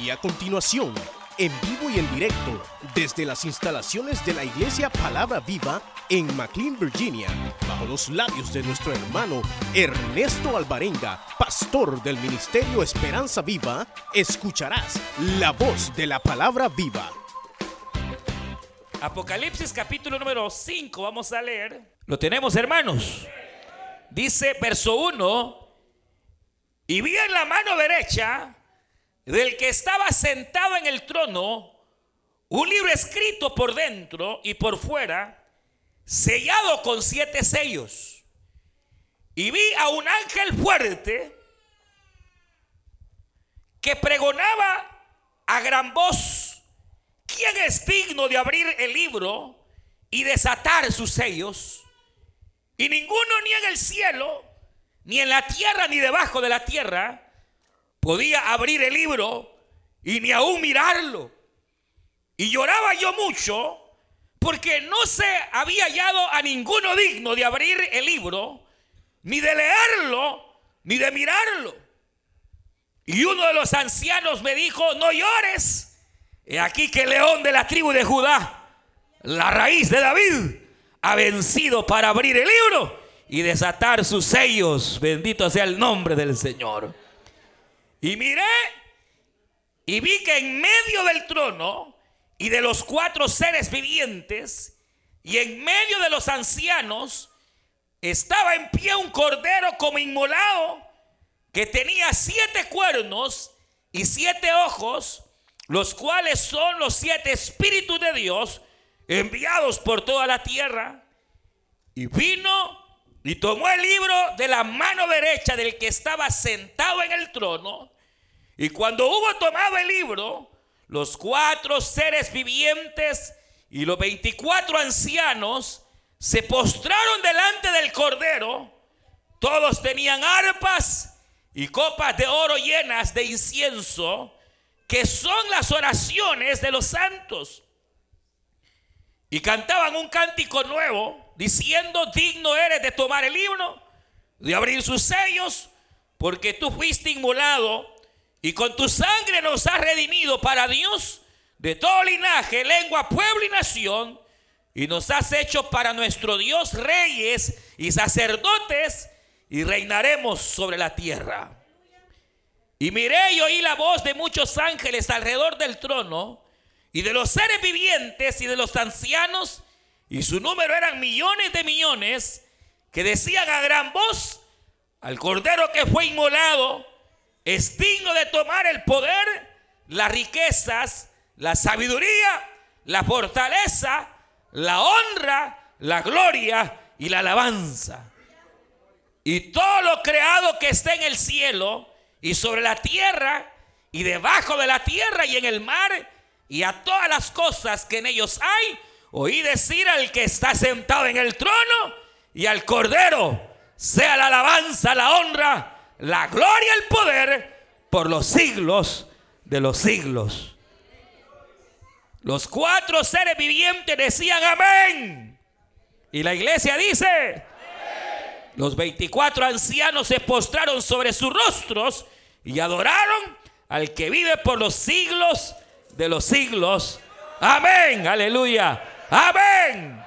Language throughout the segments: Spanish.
Y a continuación, en vivo y en directo, desde las instalaciones de la Iglesia Palabra Viva en McLean, Virginia, bajo los labios de nuestro hermano Ernesto Alvarenga, pastor del Ministerio Esperanza Viva, escucharás la voz de la Palabra Viva. Apocalipsis capítulo número 5, vamos a leer. Lo tenemos, hermanos. Dice verso 1, y vi en la mano derecha del que estaba sentado en el trono un libro escrito por dentro y por fuera, sellado con siete sellos. Y vi a un ángel fuerte que pregonaba a gran voz, ¿quién es digno de abrir el libro y desatar sus sellos? Y ninguno ni en el cielo, ni en la tierra, ni debajo de la tierra, podía abrir el libro y ni aún mirarlo. Y lloraba yo mucho porque no se había hallado a ninguno digno de abrir el libro, ni de leerlo, ni de mirarlo. Y uno de los ancianos me dijo, no llores. He aquí que el león de la tribu de Judá, la raíz de David, ha vencido para abrir el libro y desatar sus sellos. Bendito sea el nombre del Señor. Y miré y vi que en medio del trono y de los cuatro seres vivientes y en medio de los ancianos estaba en pie un cordero como inmolado que tenía siete cuernos y siete ojos, los cuales son los siete espíritus de Dios enviados por toda la tierra. Y vino y tomó el libro de la mano derecha del que estaba sentado en el trono. Y cuando hubo tomado el libro, los cuatro seres vivientes y los veinticuatro ancianos se postraron delante del cordero. Todos tenían arpas y copas de oro llenas de incienso, que son las oraciones de los santos. Y cantaban un cántico nuevo diciendo, digno eres de tomar el libro, de abrir sus sellos, porque tú fuiste inmolado y con tu sangre nos has redimido para Dios de todo linaje, lengua, pueblo y nación, y nos has hecho para nuestro Dios reyes y sacerdotes, y reinaremos sobre la tierra. Y miré y oí la voz de muchos ángeles alrededor del trono, y de los seres vivientes y de los ancianos, y su número eran millones de millones, que decían a gran voz al cordero que fue inmolado, es digno de tomar el poder, las riquezas, la sabiduría, la fortaleza, la honra, la gloria y la alabanza. Y todo lo creado que está en el cielo y sobre la tierra y debajo de la tierra y en el mar y a todas las cosas que en ellos hay, oí decir al que está sentado en el trono y al cordero, sea la alabanza, la honra, la gloria, el poder por los siglos de los siglos. Los cuatro seres vivientes decían amén. Y la iglesia dice, los 24 ancianos se postraron sobre sus rostros y adoraron al que vive por los siglos de los siglos. Amén, aleluya. Amén.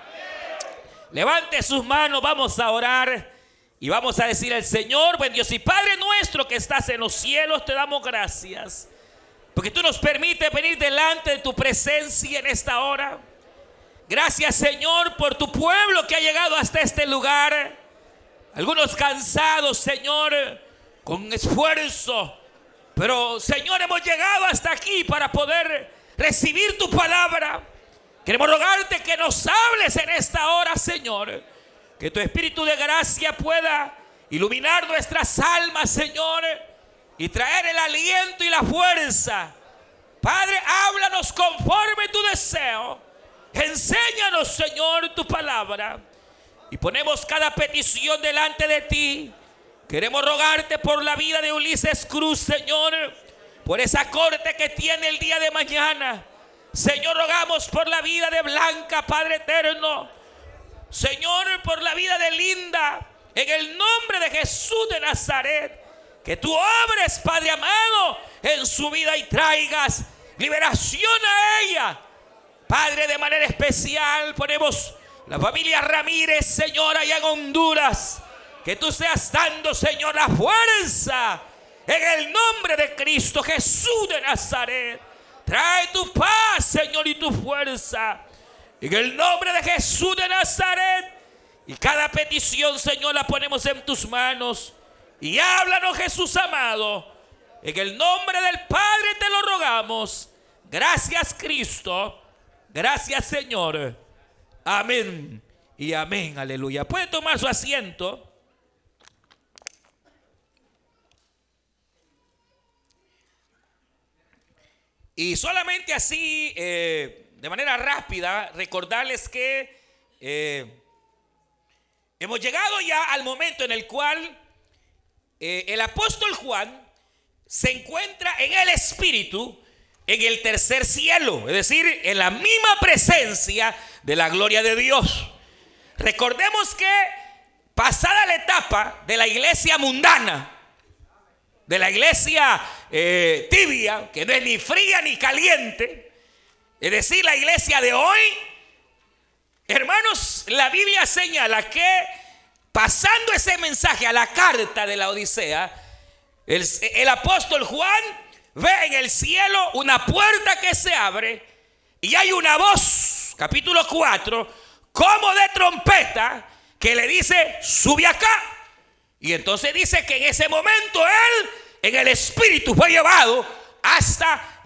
Levante sus manos, vamos a orar y vamos a decir al Señor, buen Dios y Padre nuestro que estás en los cielos, te damos gracias. Porque tú nos permites venir delante de tu presencia en esta hora. Gracias Señor por tu pueblo que ha llegado hasta este lugar. Algunos cansados, Señor, con esfuerzo. Pero Señor, hemos llegado hasta aquí para poder recibir tu palabra. Queremos rogarte que nos hables en esta hora, Señor. Que tu Espíritu de gracia pueda iluminar nuestras almas, Señor, y traer el aliento y la fuerza. Padre, háblanos conforme tu deseo. Enséñanos, Señor, tu palabra. Y ponemos cada petición delante de ti. Queremos rogarte por la vida de Ulises Cruz, Señor, por esa corte que tiene el día de mañana. Señor, rogamos por la vida de Blanca, Padre eterno. Señor, por la vida de Linda. En el nombre de Jesús de Nazaret. que tú obres, Padre amado, en su vida y traigas liberación a ella. Padre, de manera especial ponemos la familia Ramírez, Señor, allá en Honduras. Que tú seas dando, Señor, la fuerza en el nombre de Cristo Jesús de Nazaret. Trae tu paz, Señor, y tu fuerza. En el nombre de Jesús de Nazaret. Y cada petición, Señor, la ponemos en tus manos. Y háblanos, Jesús amado. En el nombre del Padre te lo rogamos. Gracias, Cristo. Gracias, Señor. Amén. Y amén. Aleluya. Puede tomar su asiento. Y solamente así, eh, de manera rápida, recordarles que eh, hemos llegado ya al momento en el cual eh, el apóstol Juan se encuentra en el Espíritu en el tercer cielo, es decir, en la misma presencia de la gloria de Dios. Recordemos que pasada la etapa de la iglesia mundana, de la iglesia eh, tibia, que no es ni fría ni caliente, es decir, la iglesia de hoy, hermanos, la Biblia señala que pasando ese mensaje a la carta de la Odisea, el, el apóstol Juan ve en el cielo una puerta que se abre y hay una voz, capítulo 4, como de trompeta, que le dice, sube acá. Y entonces dice que en ese momento él, en el espíritu, fue llevado hasta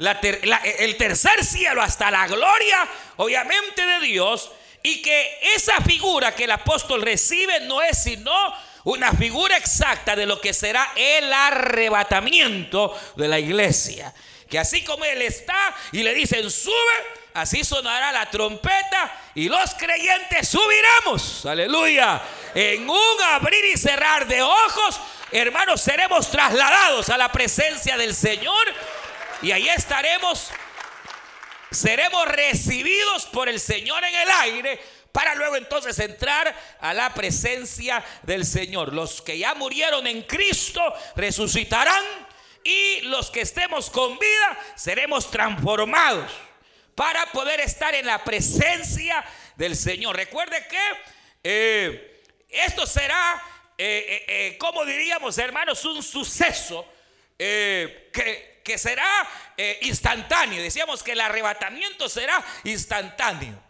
el tercer cielo, hasta la gloria, obviamente, de Dios. Y que esa figura que el apóstol recibe no es sino una figura exacta de lo que será el arrebatamiento de la iglesia. Que así como Él está y le dicen sube, así sonará la trompeta y los creyentes subiremos. Aleluya. En un abrir y cerrar de ojos, hermanos, seremos trasladados a la presencia del Señor y ahí estaremos, seremos recibidos por el Señor en el aire para luego entonces entrar a la presencia del Señor. Los que ya murieron en Cristo resucitarán y los que estemos con vida seremos transformados para poder estar en la presencia del Señor. Recuerde que eh, esto será, eh, eh, como diríamos hermanos, un suceso que, que será instantáneo. Decíamos que el arrebatamiento será instantáneo.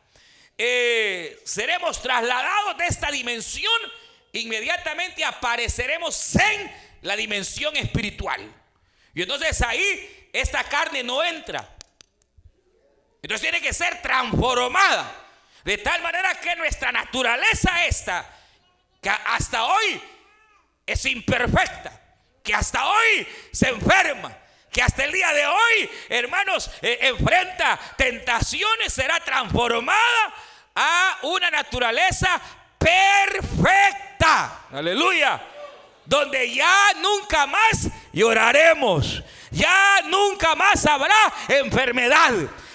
Seremos trasladados de esta dimensión, inmediatamente apareceremos en la dimensión espiritual. Y entonces ahí esta carne no entra. Entonces tiene que ser transformada. De tal manera que nuestra naturaleza esta, que hasta hoy es imperfecta, que hasta hoy se enferma, que hasta el día de hoy, hermanos, eh, enfrenta tentaciones, será transformada a una naturaleza perfecta. Aleluya. Donde ya nunca más lloraremos. Ya nunca más habrá enfermedad.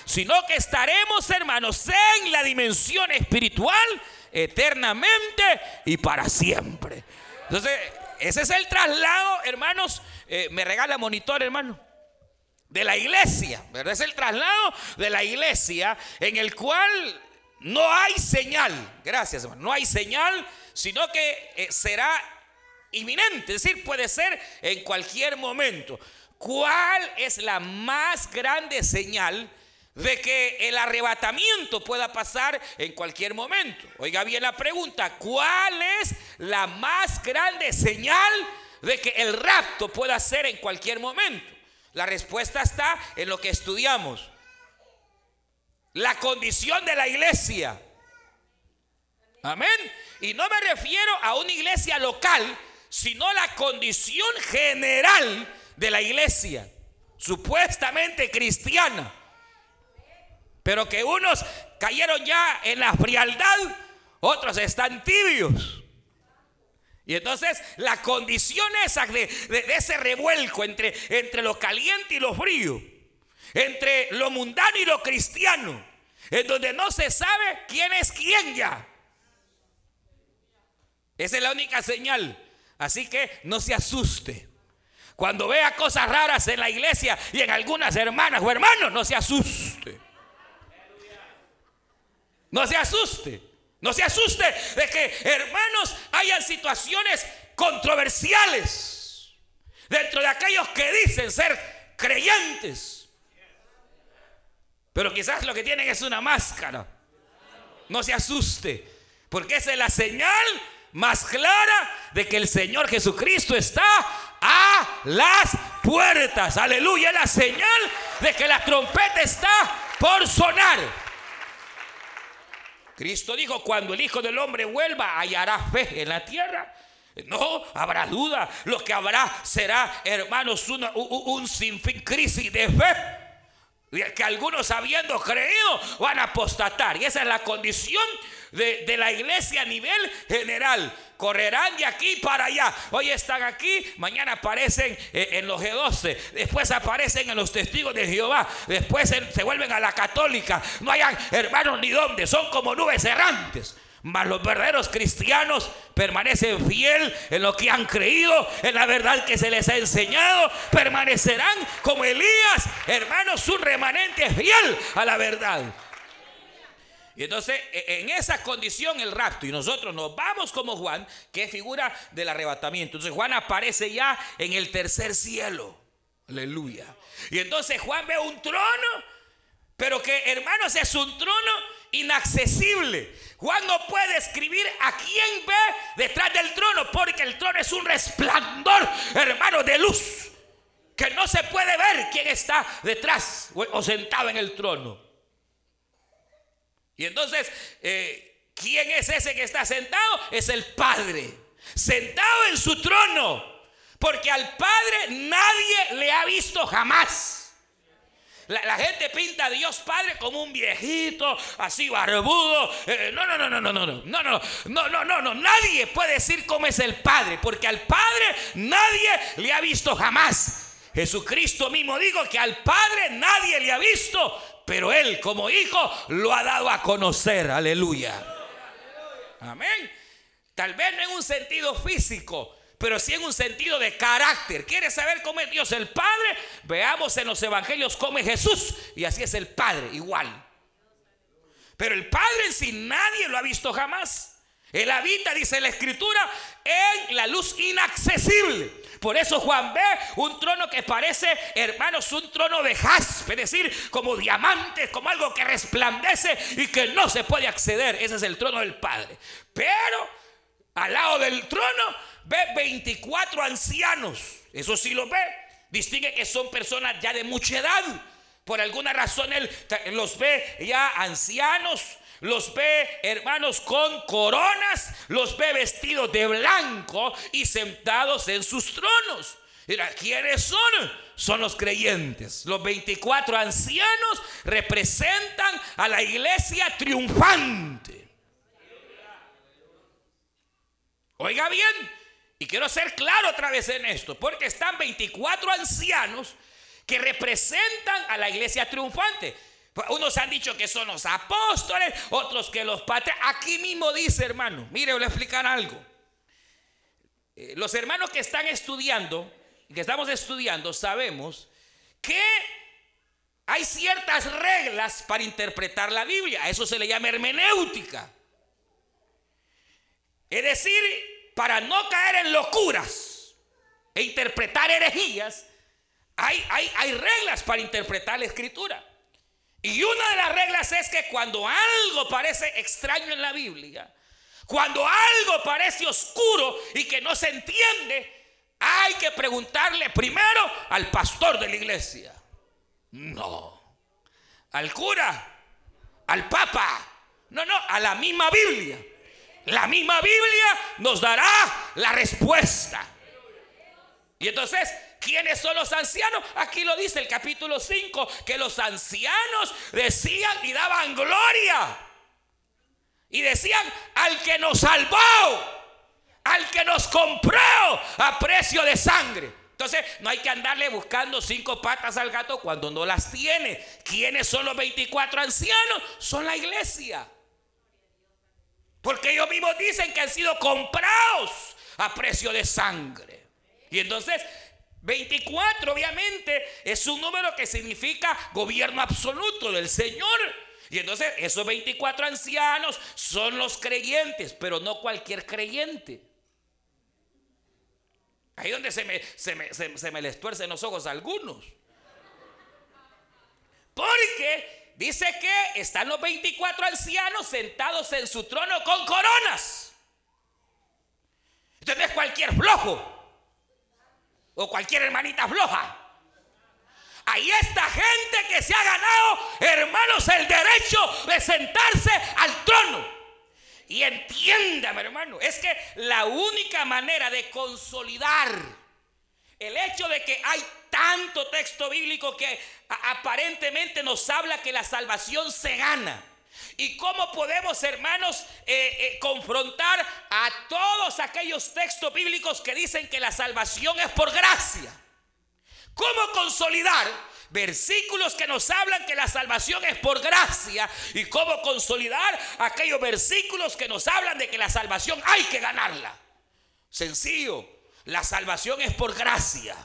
Sino que estaremos, hermanos, en la dimensión espiritual eternamente y para siempre. Entonces, ese es el traslado, hermanos. Eh, me regala monitor, hermano de la iglesia, ¿verdad? Es el traslado de la iglesia en el cual no hay señal, gracias hermano, no hay señal, sino que eh, será inminente, es decir, puede ser en cualquier momento. ¿Cuál es la más grande señal de que el arrebatamiento pueda pasar en cualquier momento? Oiga bien la pregunta, ¿cuál es la más grande señal de que el rapto pueda ser en cualquier momento? La respuesta está en lo que estudiamos. La condición de la iglesia. Amén. Y no me refiero a una iglesia local, sino la condición general de la iglesia, supuestamente cristiana. Pero que unos cayeron ya en la frialdad, otros están tibios. Y entonces la condición esa de, ese revuelco entre, entre lo caliente y lo frío, entre lo mundano y lo cristiano, en donde no se sabe quién es quién ya. Esa es la única señal. Así que no se asuste. Cuando vea cosas raras en la iglesia y en algunas hermanas o hermanos, no se asuste. No se asuste. No se asuste de que, hermanos, hayan situaciones controversiales dentro de aquellos que dicen ser creyentes. Pero quizás lo que tienen es una máscara. No se asuste, porque esa es la señal más clara de que el Señor Jesucristo está a las puertas. Aleluya, la señal de que la trompeta está por sonar. Cristo dijo, cuando el Hijo del Hombre vuelva, hallará fe en la tierra. No, habrá duda. Lo que habrá será, hermanos, un, un sinfín crisis de fe. Que algunos habiendo creído van a apostatar. Y esa es la condición de, la iglesia a nivel general. Correrán de aquí para allá. Hoy están aquí, mañana aparecen eh, en los G12, después aparecen en los testigos de Jehová, después se vuelven a la católica. No hayan hermanos ni dónde, son como nubes errantes. Mas los verdaderos cristianos permanecen fiel en lo que han creído, en la verdad que se les ha enseñado. Permanecerán como Elías, hermanos, un remanente fiel a la verdad. Y entonces, e, en esa condición, el rapto, y nosotros nos vamos como Juan, que es figura del arrebatamiento. Entonces, Juan aparece ya en el tercer cielo. Aleluya. Y entonces, Juan ve un trono, pero que, hermanos, es un trono inaccesible. Juan no puede escribir a quién ve detrás del trono, porque el trono es un resplandor, hermano, de luz, que no se puede ver quién está detrás o sentado en el trono. Y entonces, eh, ¿quién es ese que está sentado? Es el Padre, sentado en su trono. Porque al Padre nadie le ha visto jamás. La, gente pinta a Dios Padre como un viejito, así barbudo. no, no, no, no, no, no, no, no, no, no, no, no, no. Nadie puede decir cómo es el Padre, porque al Padre nadie le ha visto jamás. Jesucristo mismo dijo que al Padre nadie le ha visto, pero Él como hijo lo ha dado a conocer. Aleluya. Amén. Tal vez no en un sentido físico, pero sí en un sentido de carácter. ¿Quieres saber cómo es Dios el Padre? Veamos en los evangelios cómo es Jesús. Y así es el Padre, igual. Pero el Padre en sí nadie lo ha visto jamás. Él habita, dice la Escritura, en la luz inaccesible. Por eso Juan ve un trono que parece, hermanos, un trono de jaspe, es decir, como diamantes, como algo que resplandece y que no se puede acceder. Ese es el trono del Padre. Pero al lado del trono ve 24 ancianos. Eso sí lo ve. Distingue que son personas ya de mucha edad. Por alguna razón él los ve ya ancianos, los ve, hermanos, con coronas, los ve vestidos de blanco y sentados en sus tronos. Mira, ¿quiénes son? Son los creyentes. Los 24 ancianos representan a la iglesia triunfante. Oiga bien, y quiero ser claro otra vez en esto, porque están 24 ancianos que representan a la iglesia triunfante. Unos han dicho que son los apóstoles, otros que los padres. Aquí mismo dice, hermano, mire, voy a explicar algo. Eh, los hermanos que están estudiando, que estamos estudiando, sabemos que hay ciertas reglas para interpretar la Biblia. eso se le llama hermenéutica. Es decir, para no caer en locuras e interpretar herejías, hay, hay, hay reglas para interpretar la escritura. Y una de las reglas es que cuando algo parece extraño en la Biblia, cuando algo parece oscuro y que no se entiende, hay que preguntarle primero al pastor de la iglesia. No. Al cura, al papa. No, no, a la misma Biblia. La misma Biblia nos dará la respuesta. Y entonces ¿Quiénes son los ancianos? Aquí lo dice el capítulo 5, que los ancianos decían y daban gloria. Y decían al que nos salvó, al que nos compró a precio de sangre. Entonces no hay que andarle buscando cinco patas al gato cuando no las tiene. ¿Quiénes son los 24 ancianos? Son la iglesia. Porque ellos mismos dicen que han sido comprados a precio de sangre. Y entonces 24 obviamente es un número que significa gobierno absoluto del Señor. Y entonces esos 24 ancianos son los creyentes, pero no cualquier creyente. Ahí donde se me, se me, se me les tuercen los ojos algunos. Porque dice que están los 24 ancianos sentados en su trono con coronas. Entonces cualquier flojo o cualquier hermanita floja. Ahí está gente que se ha ganado, hermanos, el derecho de sentarse al trono. Y entiéndame, hermano, es que la única manera de consolidar el hecho de que hay tanto texto bíblico que aparentemente nos habla que la salvación se gana. ¿Y cómo podemos, hermanos, eh, eh, confrontar a todos aquellos textos bíblicos que dicen que la salvación es por gracia? ¿Cómo consolidar versículos que nos hablan que la salvación es por gracia? ¿Y cómo consolidar aquellos versículos que nos hablan de que la salvación hay que ganarla? Sencillo, la salvación es por gracia.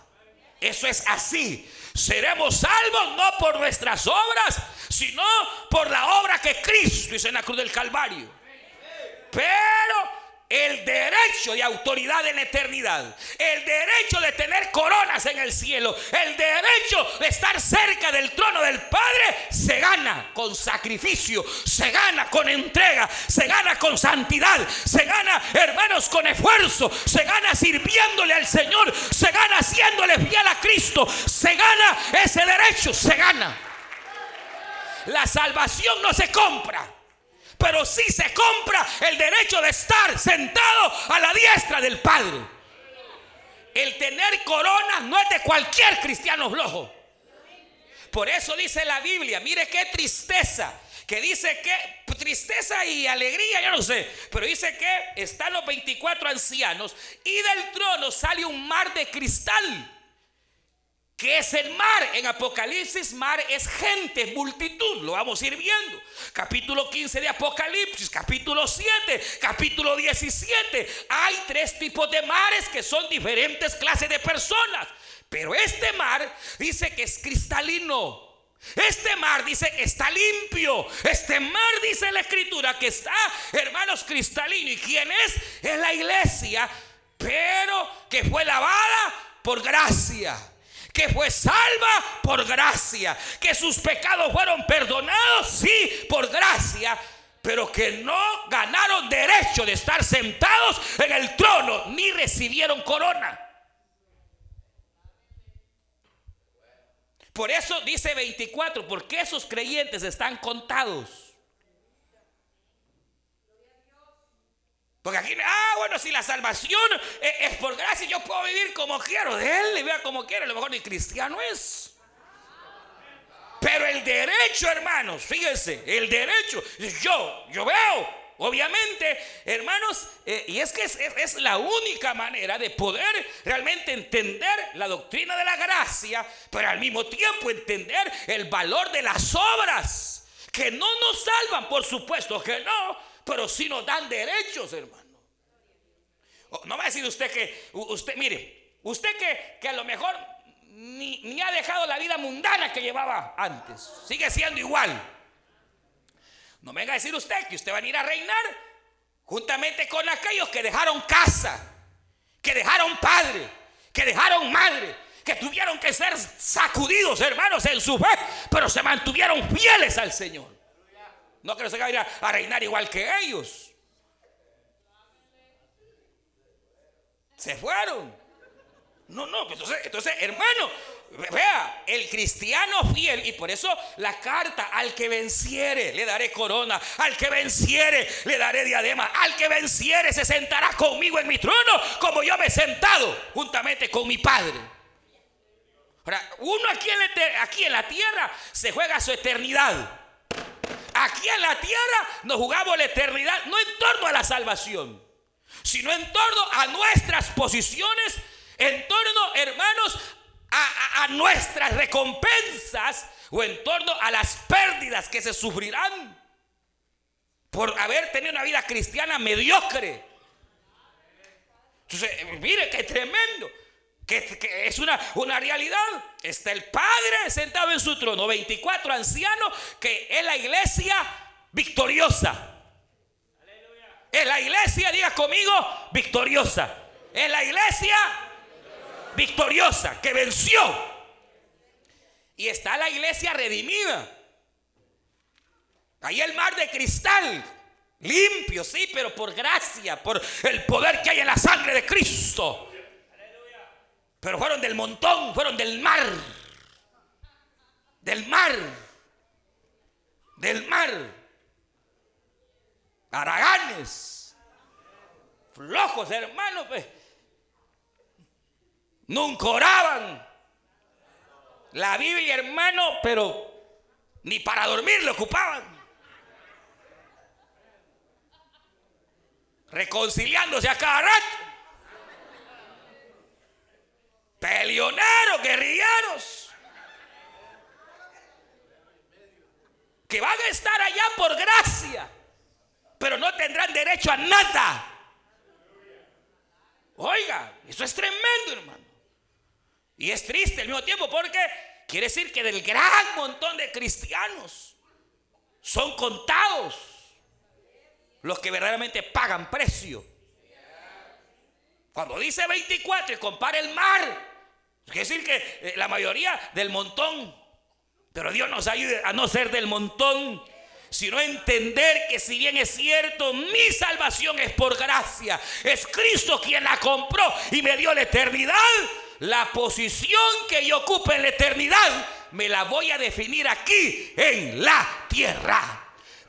Eso es así. Seremos salvos no por nuestras obras, sino por la obra que Cristo hizo en la cruz del Calvario. Pero el derecho de autoridad en eternidad, el derecho de tener coronas en el cielo, el derecho de estar cerca del trono del Padre, se gana con sacrificio, se gana con entrega, se gana con santidad, se gana, hermanos, con esfuerzo, se gana sirviéndole al Señor, se gana haciéndole fiel a Cristo, se gana ese derecho, se gana. La salvación no se compra pero sí se compra el derecho de estar sentado a la diestra del Padre. El tener corona no es de cualquier cristiano flojo. Por eso dice la Biblia, mire qué tristeza, que dice que tristeza y alegría, yo no sé, pero dice que están los 24 ancianos y del trono sale un mar de cristal ¿Qué es el mar? En Apocalipsis, mar es gente, multitud. Lo vamos a ir viendo. Capítulo 15 de Apocalipsis, capítulo 7, capítulo 17. Hay tres tipos de mares que son diferentes clases de personas. Pero este mar dice que es cristalino. Este mar dice que está limpio. Este mar dice la escritura que está, hermanos, cristalino. ¿Y quién es? Es la iglesia, pero que fue lavada por gracia que fue salva por gracia, que sus pecados fueron perdonados, sí, por gracia, pero que no ganaron derecho de estar sentados en el trono, ni recibieron corona. Por eso dice 24, porque esos creyentes están contados. Porque aquí, ah, bueno, si la salvación es, por gracia, yo puedo vivir como quiero. De él y vea como quiero. A lo mejor ni cristiano es. Pero el derecho, hermanos, fíjense, el derecho. Yo, yo veo, obviamente, hermanos, eh, y es que es, es, la única manera de poder realmente entender la doctrina de la gracia, pero al mismo tiempo entender el valor de las obras, que no nos salvan, por supuesto que no pero si nos dan derechos, hermano. Oh, no va a decir usted que, usted, mire, usted que, que a lo mejor ni, ni, ha dejado la vida mundana que llevaba antes, sigue siendo igual. No venga a decir usted que usted va a ir a reinar juntamente con aquellos que dejaron casa, que dejaron padre, que dejaron madre, que tuvieron que ser sacudidos, hermanos, en su fe, pero se mantuvieron fieles al Señor. No que se va a a, reinar igual que ellos. Se fueron. No, no, pues entonces, entonces, hermano, vea, el cristiano fiel, y por eso la carta, al que venciere, le daré corona, al que venciere, le daré diadema, al que venciere, se sentará conmigo en mi trono, como yo me he sentado juntamente con mi Padre. Ahora, uno aquí en la tierra se juega su eternidad. Aquí en la tierra nos jugamos la eternidad, no en torno a la salvación, sino en torno a nuestras posiciones, en torno, hermanos, a, nuestras recompensas o en torno a las pérdidas que se sufrirán por haber tenido una vida cristiana mediocre. Entonces, mire qué tremendo. Que, es una, una realidad. Está el Padre sentado en su trono, 24 ancianos, que es la iglesia victoriosa. Es la iglesia, diga conmigo, victoriosa. Es la iglesia victoriosa, que venció. Y está la iglesia redimida. Ahí el mar de cristal, limpio, sí, pero por gracia, por el poder que hay en la sangre de Cristo. Pero fueron del montón, fueron del mar. Del mar. Del mar. Araganes. Flojos, hermanos. Pues. Nunca oraban. La Biblia, hermano, pero ni para dormir lo ocupaban. Reconciliándose a cada rato. Peleoneros, guerrilleros. Que van a estar allá por gracia. Pero no tendrán derecho a nada. Oiga, eso es tremendo, hermano. Y es triste al mismo tiempo porque quiere decir que del gran montón de cristianos son contados los que verdaderamente pagan precio. Cuando dice 24 y compara el mar, Quiere decir que eh, la mayoría del montón, pero Dios nos ayude a no ser del montón, sino entender que si bien es cierto, mi salvación es por gracia, es Cristo quien la compró y me dio la eternidad, la posición que yo ocupo en la eternidad me la voy a definir aquí en la tierra.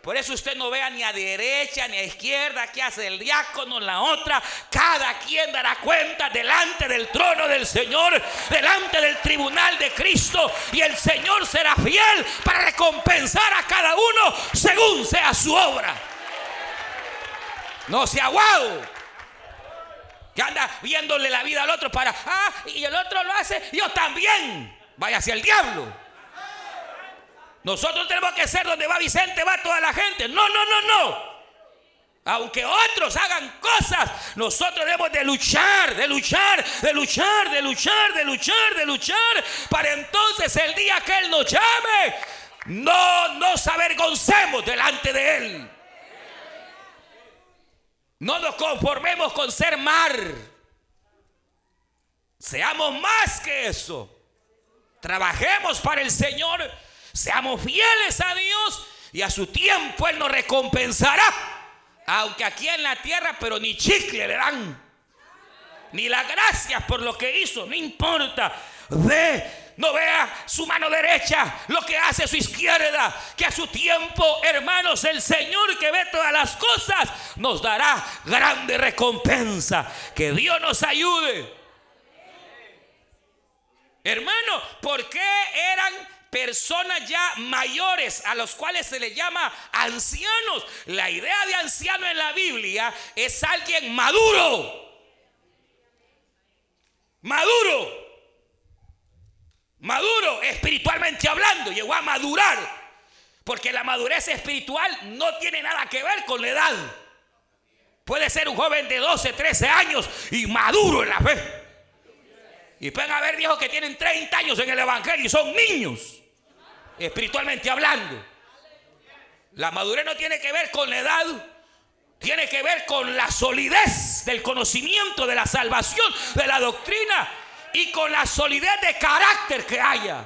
Por eso usted no vea ni a derecha ni a izquierda qué hace el diácono, la otra. Cada quien dará cuenta delante del trono del Señor, delante del tribunal de Cristo. Y el Señor será fiel para recompensar a cada uno según sea su obra. No sea aguado. Que anda viéndole la vida al otro para, ah, y el otro lo hace, yo también. Vaya hacia el diablo. Nosotros tenemos que ser donde va Vicente, va toda la gente. No, no, no, no. Aunque otros hagan cosas, nosotros debemos de luchar, de luchar, de luchar, de luchar, de luchar, de luchar, para entonces el día que Él nos llame, no nos avergoncemos delante de Él. No nos conformemos con ser mar. Seamos más que eso. Trabajemos para el Señor Seamos fieles a Dios y a su tiempo Él nos recompensará. Aunque aquí en la tierra, pero ni chicle le dan. Ni las gracias por lo que hizo, no importa. Ve, no vea su mano derecha, lo que hace su izquierda, que a su tiempo, hermanos, el Señor que ve todas las cosas, nos dará grande recompensa. Que Dios nos ayude. Hermano, ¿por qué eran personas ya mayores a los cuales se les llama ancianos. La idea de anciano en la Biblia es alguien maduro. Maduro. Maduro espiritualmente hablando. Llegó a madurar. Porque la madurez espiritual no tiene nada que ver con la edad. Puede ser un joven de 12, 13 años y maduro en la fe. Y pueden haber viejos que tienen 30 años en el Evangelio y son niños espiritualmente hablando. La madurez no tiene que ver con la edad, tiene que ver con la solidez del conocimiento de la salvación, de la doctrina y con la solidez de carácter que haya.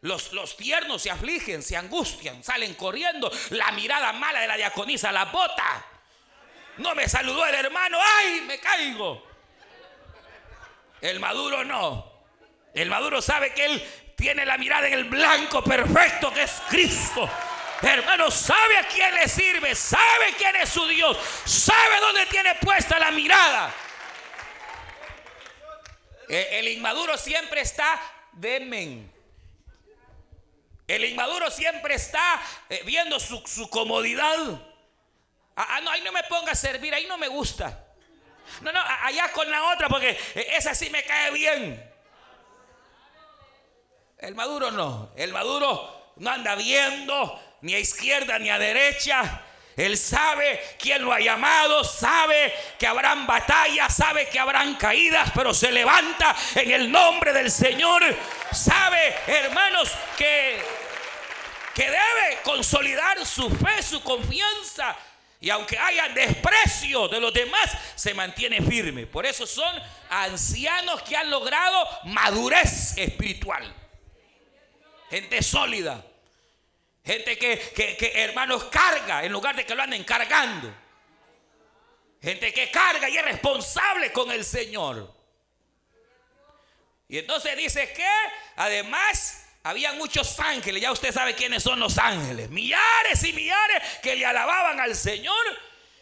Los, los, tiernos se afligen, se angustian, salen corriendo. La mirada mala de la diaconisa la bota. No me saludó el hermano, ¡ay! Me caigo. El maduro no. El maduro sabe que él tiene la mirada en el blanco perfecto que es Cristo. Hermano, sabe a quién le sirve, sabe quién es su Dios, sabe dónde tiene puesta la mirada. E, el inmaduro siempre está demen. El inmaduro siempre está eh, viendo su, comodidad. Ah, ah, no, ahí no me ponga a servir, ahí no me gusta. No, no, allá con la otra, porque eh, esa sí me cae bien. El maduro no. El maduro no anda viendo ni a izquierda ni a derecha. Él sabe quién lo ha llamado, sabe que habrán batallas, sabe que habrán caídas, pero se levanta en el nombre del Señor. Sabe, hermanos, que, que debe consolidar su fe, su confianza. Y aunque haya desprecio de los demás, se mantiene firme. Por eso son ancianos que han logrado madurez espiritual. Gente sólida. Gente que, hermanos carga en lugar de que lo anden cargando. Gente que carga y es responsable con el Señor. Y entonces dice que además había muchos ángeles. Ya usted sabe quiénes son los ángeles. Millares y millares que le alababan al Señor.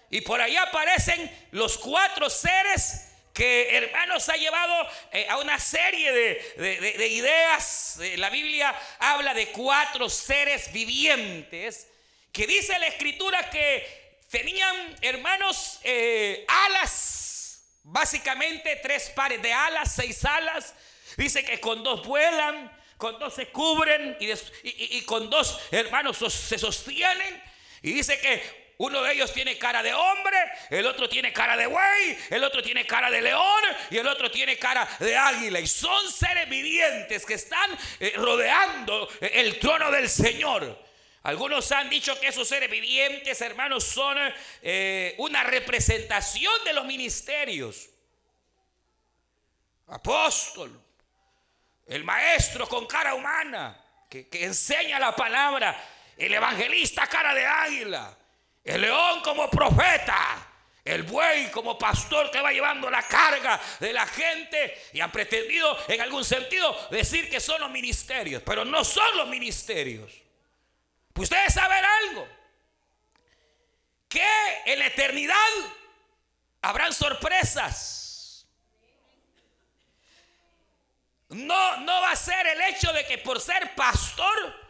Y por ahí aparecen los cuatro seres que hermanos ha llevado eh, a una serie de, ideas. Eh, la Biblia habla de cuatro seres vivientes que dice la escritura que tenían hermanos eh, alas, básicamente tres pares de alas, seis alas. Dice que con dos vuelan, con dos se cubren y, y con dos hermanos se sostienen. Y dice que uno de ellos tiene cara de hombre, el otro tiene cara de buey, el otro tiene cara de león y el otro tiene cara de águila. Y son seres vivientes que están eh, rodeando eh, el trono del Señor. Algunos han dicho que esos seres vivientes, hermanos, son eh, una representación de los ministerios. Apóstol, el maestro con cara humana, que enseña la palabra, el evangelista cara de águila. El león como profeta. El buey como pastor que va llevando la carga de la gente y han pretendido en algún sentido decir que son los ministerios, pero no son los ministerios. Pues ustedes saben algo, que en la eternidad habrán sorpresas. No, no va a ser el hecho de que por ser pastor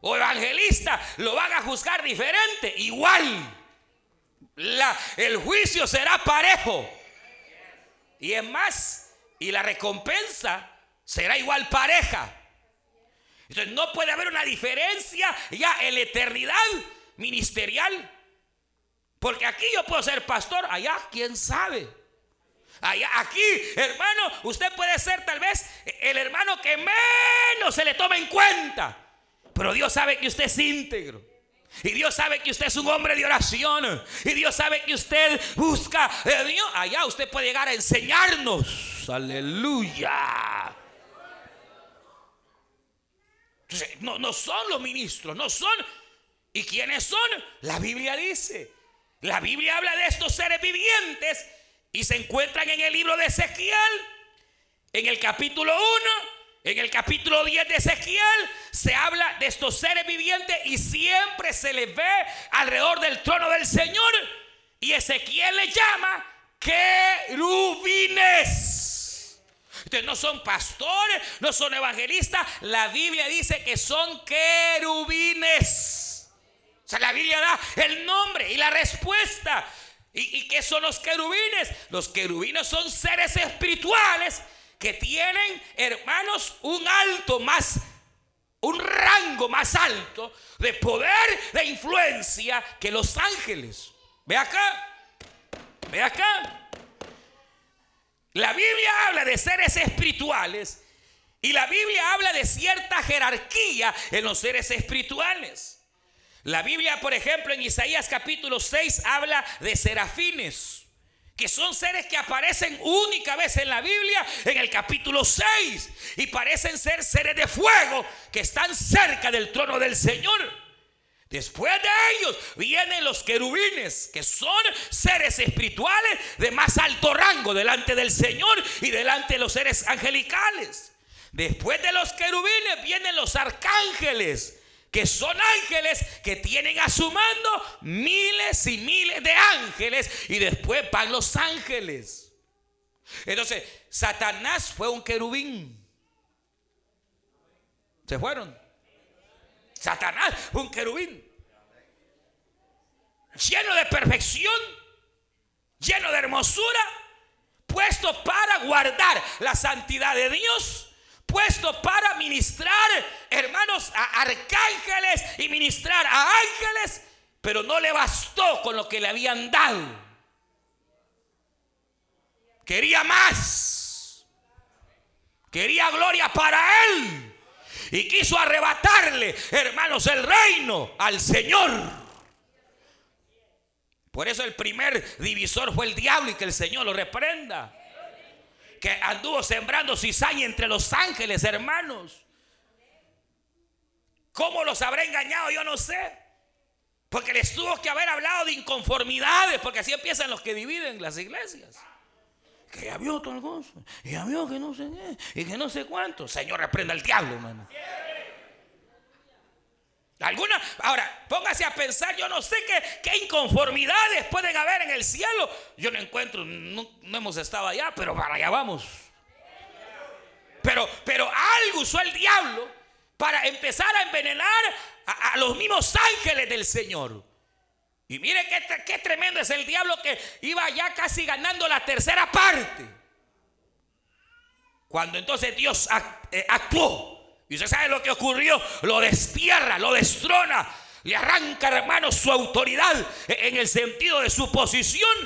o evangelista lo van a juzgar diferente, igual. La, el juicio será parejo. Y es más, y la recompensa será igual pareja. Entonces no puede haber una diferencia ya en la eternidad ministerial. Porque aquí yo puedo ser pastor, allá quién sabe. Allá, aquí, hermano, usted puede ser tal vez el hermano que menos se le toma en cuenta. Pero Dios sabe que usted es íntegro. Y Dios sabe que usted es un hombre de oración. Y Dios sabe que usted busca de Dios. Allá usted puede llegar a enseñarnos. Aleluya. Entonces, no, no son los ministros, no son. ¿Y quiénes son? La Biblia dice. La Biblia habla de estos seres vivientes y se encuentran en el libro de Ezequiel, en el capítulo 1 en el capítulo 10 de Ezequiel se habla de estos seres vivientes y siempre se les ve alrededor del trono del Señor. Y Ezequiel le llama querubines. Entonces no son pastores, no son evangelistas. La Biblia dice que son querubines. O sea, la Biblia da el nombre y la respuesta. ¿Y, y qué son los querubines? Los querubines son seres espirituales que tienen, hermanos, un alto más, un rango más alto de poder, de influencia que los ángeles. Ve acá, ve acá. La Biblia habla de seres espirituales y la Biblia habla de cierta jerarquía en los seres espirituales. La Biblia, por ejemplo, en Isaías capítulo 6 habla de serafines que son seres que aparecen única vez en la Biblia, en el capítulo 6, y parecen ser seres de fuego que están cerca del trono del Señor. Después de ellos vienen los querubines, que son seres espirituales de más alto rango delante del Señor y delante de los seres angelicales. Después de los querubines vienen los arcángeles, que son ángeles que tienen a su mando miles y miles de ángeles y después van los ángeles. Entonces, Satanás fue un querubín. Se fueron. Satanás fue un querubín. Lleno de perfección, lleno de hermosura, puesto para guardar la santidad de Dios puesto para ministrar, hermanos, a arcángeles y ministrar a ángeles pero no le bastó con lo que le habían dado. Quería más. Quería gloria para él. Y quiso arrebatarle, hermanos, el reino al Señor. Por eso el primer divisor fue el diablo y que el Señor lo reprenda. Que anduvo sembrando cizaña entre los ángeles, hermanos. ¿Cómo los habrá engañado? Yo no sé. Porque les tuvo que haber hablado de inconformidades, porque así empiezan los que dividen las iglesias. Que ya vio el gozo, y ya vio que no sé qué, y que no sé cuánto. Señor, reprenda al diablo, hermano. Alguna, ahora, póngase a pensar, yo no sé qué, inconformidades pueden haber en el cielo. Yo no encuentro, no, hemos estado allá, pero para allá vamos. Pero, pero algo usó el diablo para empezar a envenenar a, los mismos ángeles del Señor. Y mire qué, qué, tremendo es el diablo que iba ya casi ganando la tercera parte. Cuando entonces Dios eh, actuó. Y usted sabe lo que ocurrió. Lo destierra, lo destrona. Le arranca, hermano, su autoridad en el sentido de su posición.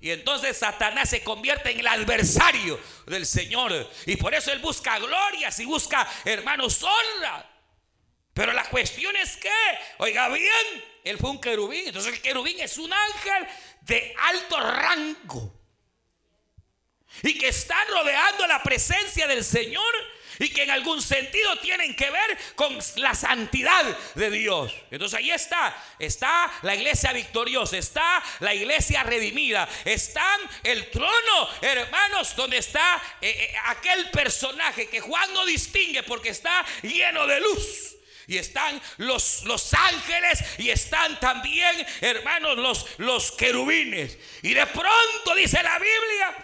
Y entonces Satanás se convierte en el adversario del Señor. Y por eso él busca glorias y busca, hermanos, honra. Pero la cuestión es que, oiga bien, él fue un querubín. Entonces el querubín es un ángel de alto rango. Y que está rodeando la presencia del Señor y que en algún sentido tienen que ver con la santidad de Dios. Entonces ahí está, está la iglesia victoriosa, está la iglesia redimida, está el trono, hermanos, donde está eh, eh, aquel personaje que Juan no distingue porque está lleno de luz. Y están los, los ángeles y están también, hermanos, los, los querubines. Y de pronto dice la Biblia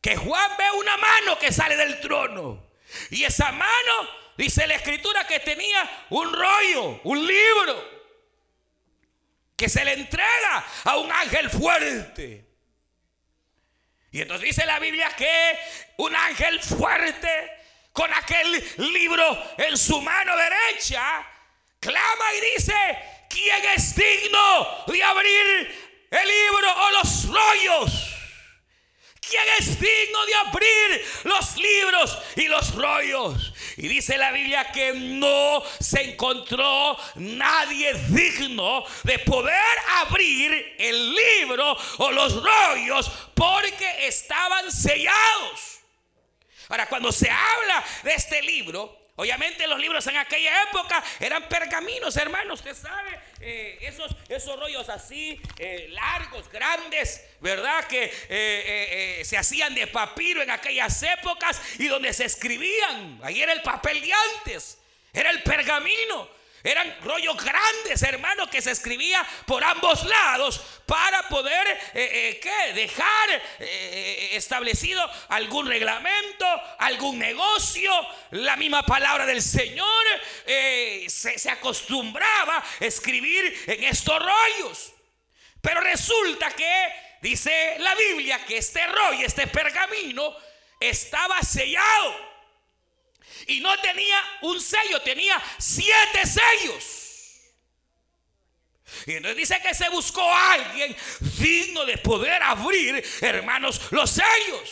que Juan ve una mano que sale del trono. Y esa mano, dice la escritura, que tenía un rollo, un libro, que se le entrega a un ángel fuerte. Y entonces dice la Biblia que un ángel fuerte con aquel libro en su mano derecha, clama y dice, ¿quién es digno de abrir el libro o los rollos? ¿Quién es digno de abrir los libros y los rollos? Y dice la Biblia que no se encontró nadie digno de poder abrir el libro o los rollos porque estaban sellados. Ahora, cuando se habla de este libro, Obviamente los libros en aquella época eran pergaminos, hermanos. Usted sabe, eh, esos, esos rollos así, eh, largos, grandes, ¿verdad? Que eh, se hacían de papiro en aquellas épocas y donde se escribían. Ahí era el papel de antes, era el pergamino. Eran rollos grandes, hermanos, que se escribía por ambos lados para poder eh, eh, dejar eh, establecido algún reglamento, algún negocio. La misma palabra del Señor se, se acostumbraba a escribir en estos rollos. Pero resulta que dice la Biblia que este rollo, este pergamino, estaba sellado. Y no tenía un sello, tenía siete sellos. Y entonces dice que se buscó a alguien digno de poder abrir, hermanos, los sellos.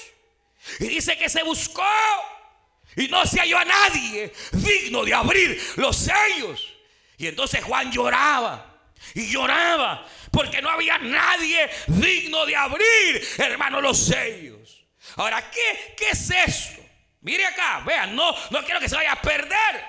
Y dice que se buscó y no se halló a nadie digno de abrir los sellos. Y entonces Juan lloraba y lloraba porque no había nadie digno de abrir, hermanos, los sellos. Ahora, ¿qué, qué es esto? Mire acá, vean, no, no quiero que se vaya a perder.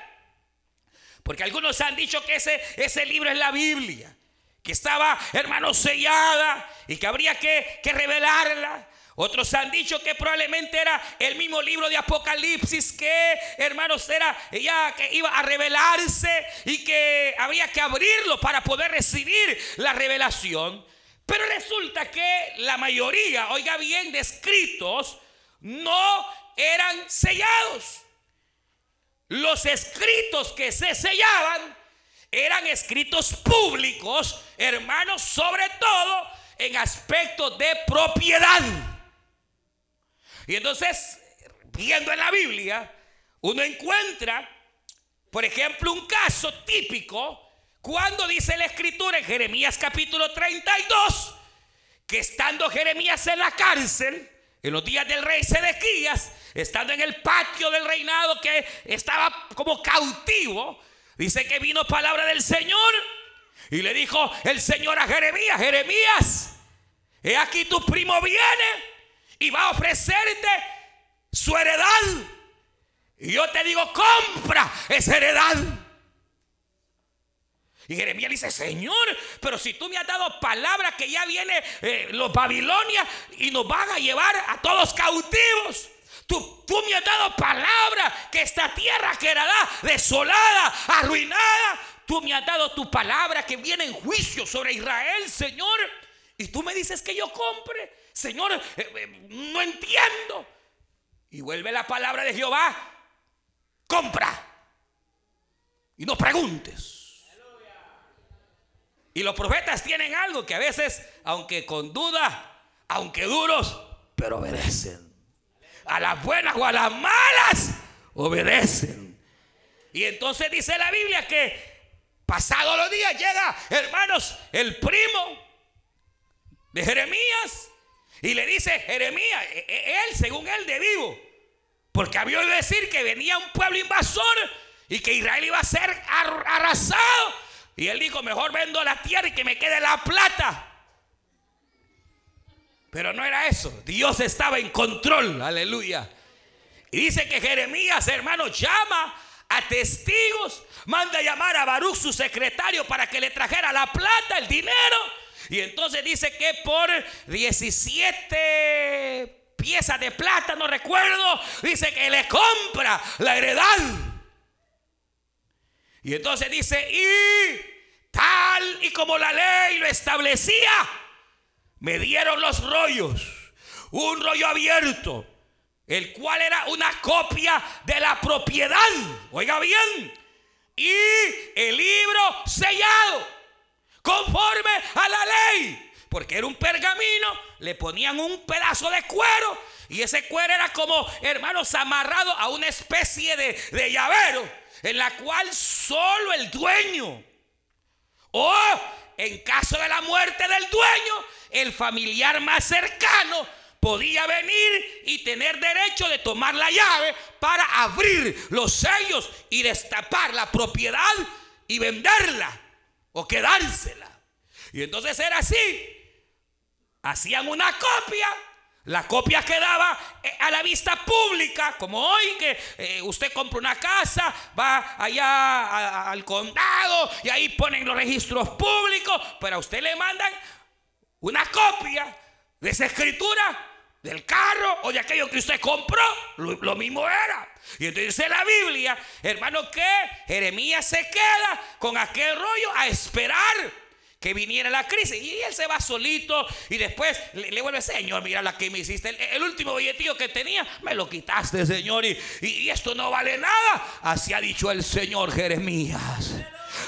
Porque algunos han dicho que ese, ese libro es la Biblia, que estaba, hermano, sellada y que habría que, que revelarla. Otros han dicho que probablemente era el mismo libro de Apocalipsis que, hermanos, era ya que iba a revelarse y que había que abrirlo para poder recibir la revelación. Pero resulta que la mayoría, oiga bien, de escritos no eran sellados. Los escritos que se sellaban eran escritos públicos, hermanos, sobre todo en aspectos de propiedad. Y entonces, viendo en la Biblia, uno encuentra, por ejemplo, un caso típico Cuando dice la escritura en Jeremías capítulo 32, que estando Jeremías en la cárcel, en los días del rey Sedequías, estando en el patio del reinado que estaba como cautivo, dice que vino palabra del Señor y le dijo el Señor a Jeremías, Jeremías, he aquí tu primo viene y va a ofrecerte su heredad. Y yo te digo, compra esa heredad. Y Jeremías dice, Señor, pero si tú me has dado palabra que ya viene eh, los Babilonia y nos van a llevar a todos cautivos. Tú, tú, me has dado palabra que esta tierra quedará desolada, arruinada. Tú me has dado tu palabra que viene en juicio sobre Israel, Señor. Y tú me dices que yo compre. Señor, eh, eh, no entiendo. Y vuelve la palabra de Jehová. Compra. Y no preguntes. Y los profetas tienen algo que a veces, aunque con duda, aunque duros, pero obedecen. A las buenas o a las malas, obedecen. Y entonces dice la Biblia que pasados los días llega, hermanos, el primo de Jeremías y le dice, Jeremías, e, e, él, según él, de vivo, porque había oído decir que venía un pueblo invasor y que Israel iba a ser arrasado. Y él dijo, mejor vendo la tierra y que me quede la plata. Pero no era eso. Dios estaba en control. Aleluya. Y dice que Jeremías, hermanos, llama a testigos, manda a llamar a Baruch, su secretario, para que le trajera la plata, el dinero. Y entonces dice que por 17 piezas de plata, no recuerdo, dice que le compra la heredad. Y entonces dice, y tal y como la ley lo establecía, me dieron los rollos, un rollo abierto, el cual era una copia de la propiedad, oiga bien, y el libro sellado conforme a la ley. Porque era un pergamino, le ponían un pedazo de cuero y ese cuero era como, hermanos, amarrado a una especie de, de llavero en la cual solo el dueño o en caso de la muerte del dueño, el familiar más cercano podía venir y tener derecho de tomar la llave para abrir los sellos y destapar la propiedad y venderla o quedársela. Y entonces era así. Hacían una copia. La copia quedaba eh, a la vista pública, como hoy que eh, usted compra una casa, va allá al condado y ahí ponen los registros públicos, pero a usted le mandan una copia de esa escritura del carro o de aquello que usted compró, lo, mismo era. Y entonces dice la Biblia, hermano, que Jeremías se queda con aquel rollo a esperar que viniera la crisis. Y él se va solito y después le, vuelve, Señor, mira la que me hiciste. El, último billetillo que tenía, me lo quitaste, Señor. Y, y esto no vale nada. Así ha dicho el Señor Jeremías.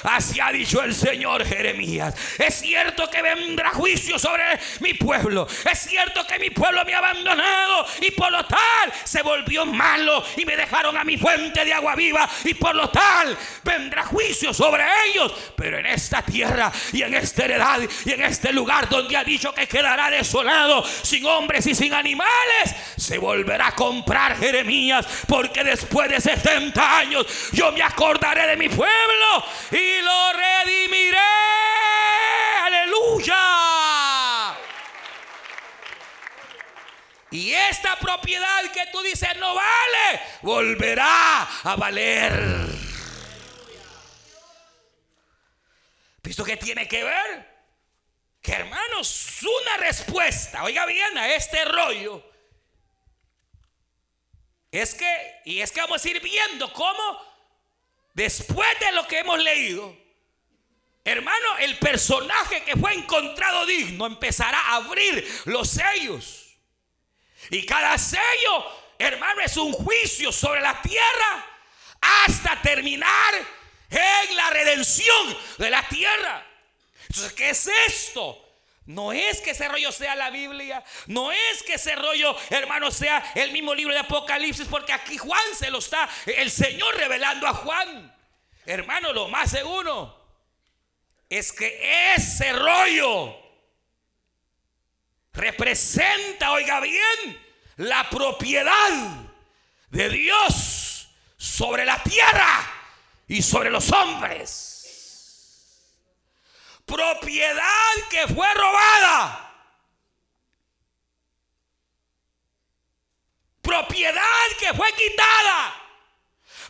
Así ha dicho el Señor Jeremías. Es cierto que vendrá juicio sobre mi pueblo. Es cierto que mi pueblo me ha abandonado y por lo tal se volvió malo y me dejaron a mi fuente de agua viva y por lo tal vendrá juicio sobre ellos. Pero en esta tierra y en esta heredad y en este lugar donde ha dicho que quedará desolado sin hombres y sin animales, se volverá a comprar Jeremías porque después de 70 años yo me acordaré de mi pueblo y lo redimiré. Aleluya. Y esta propiedad que tú dices no vale, volverá a valer. ¿Visto qué tiene que ver? Que hermanos, una respuesta, oiga bien, a este rollo. Es que, y es que vamos a ir viendo cómo después de lo que hemos leído, hermano, el personaje que fue encontrado digno empezará a abrir los sellos. Y cada sello, hermano, es un juicio sobre la tierra hasta terminar en la redención de la tierra. Entonces, ¿qué es esto? No es que ese rollo sea la Biblia, no es que ese rollo, hermano, sea el mismo libro de Apocalipsis, porque aquí Juan se lo está, el Señor revelando a Juan. Hermano, lo más seguro es que ese rollo representa, oiga bien, la propiedad de Dios sobre la tierra y sobre los hombres. Propiedad que fue robada. Propiedad que fue quitada.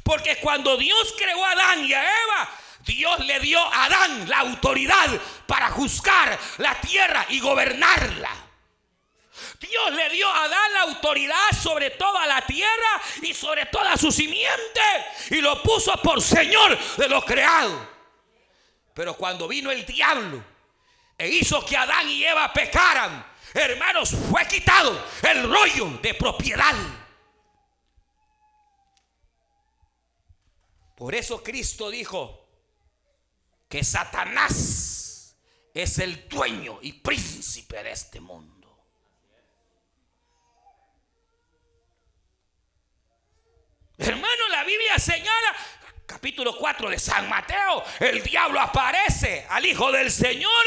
Porque cuando Dios creó a Adán y a Eva, Dios le dio a Adán la autoridad para juzgar la tierra y gobernarla. Dios le dio a Adán la autoridad sobre toda la tierra y sobre toda su simiente y lo puso por Señor de lo creado. Pero cuando vino el diablo e hizo que Adán y Eva pecaran, hermanos, fue quitado el rollo de propiedad. Por eso Cristo dijo que Satanás es el dueño y príncipe de este mundo. Hermano, la Biblia señala, capítulo 4 de San Mateo, el diablo aparece al Hijo del Señor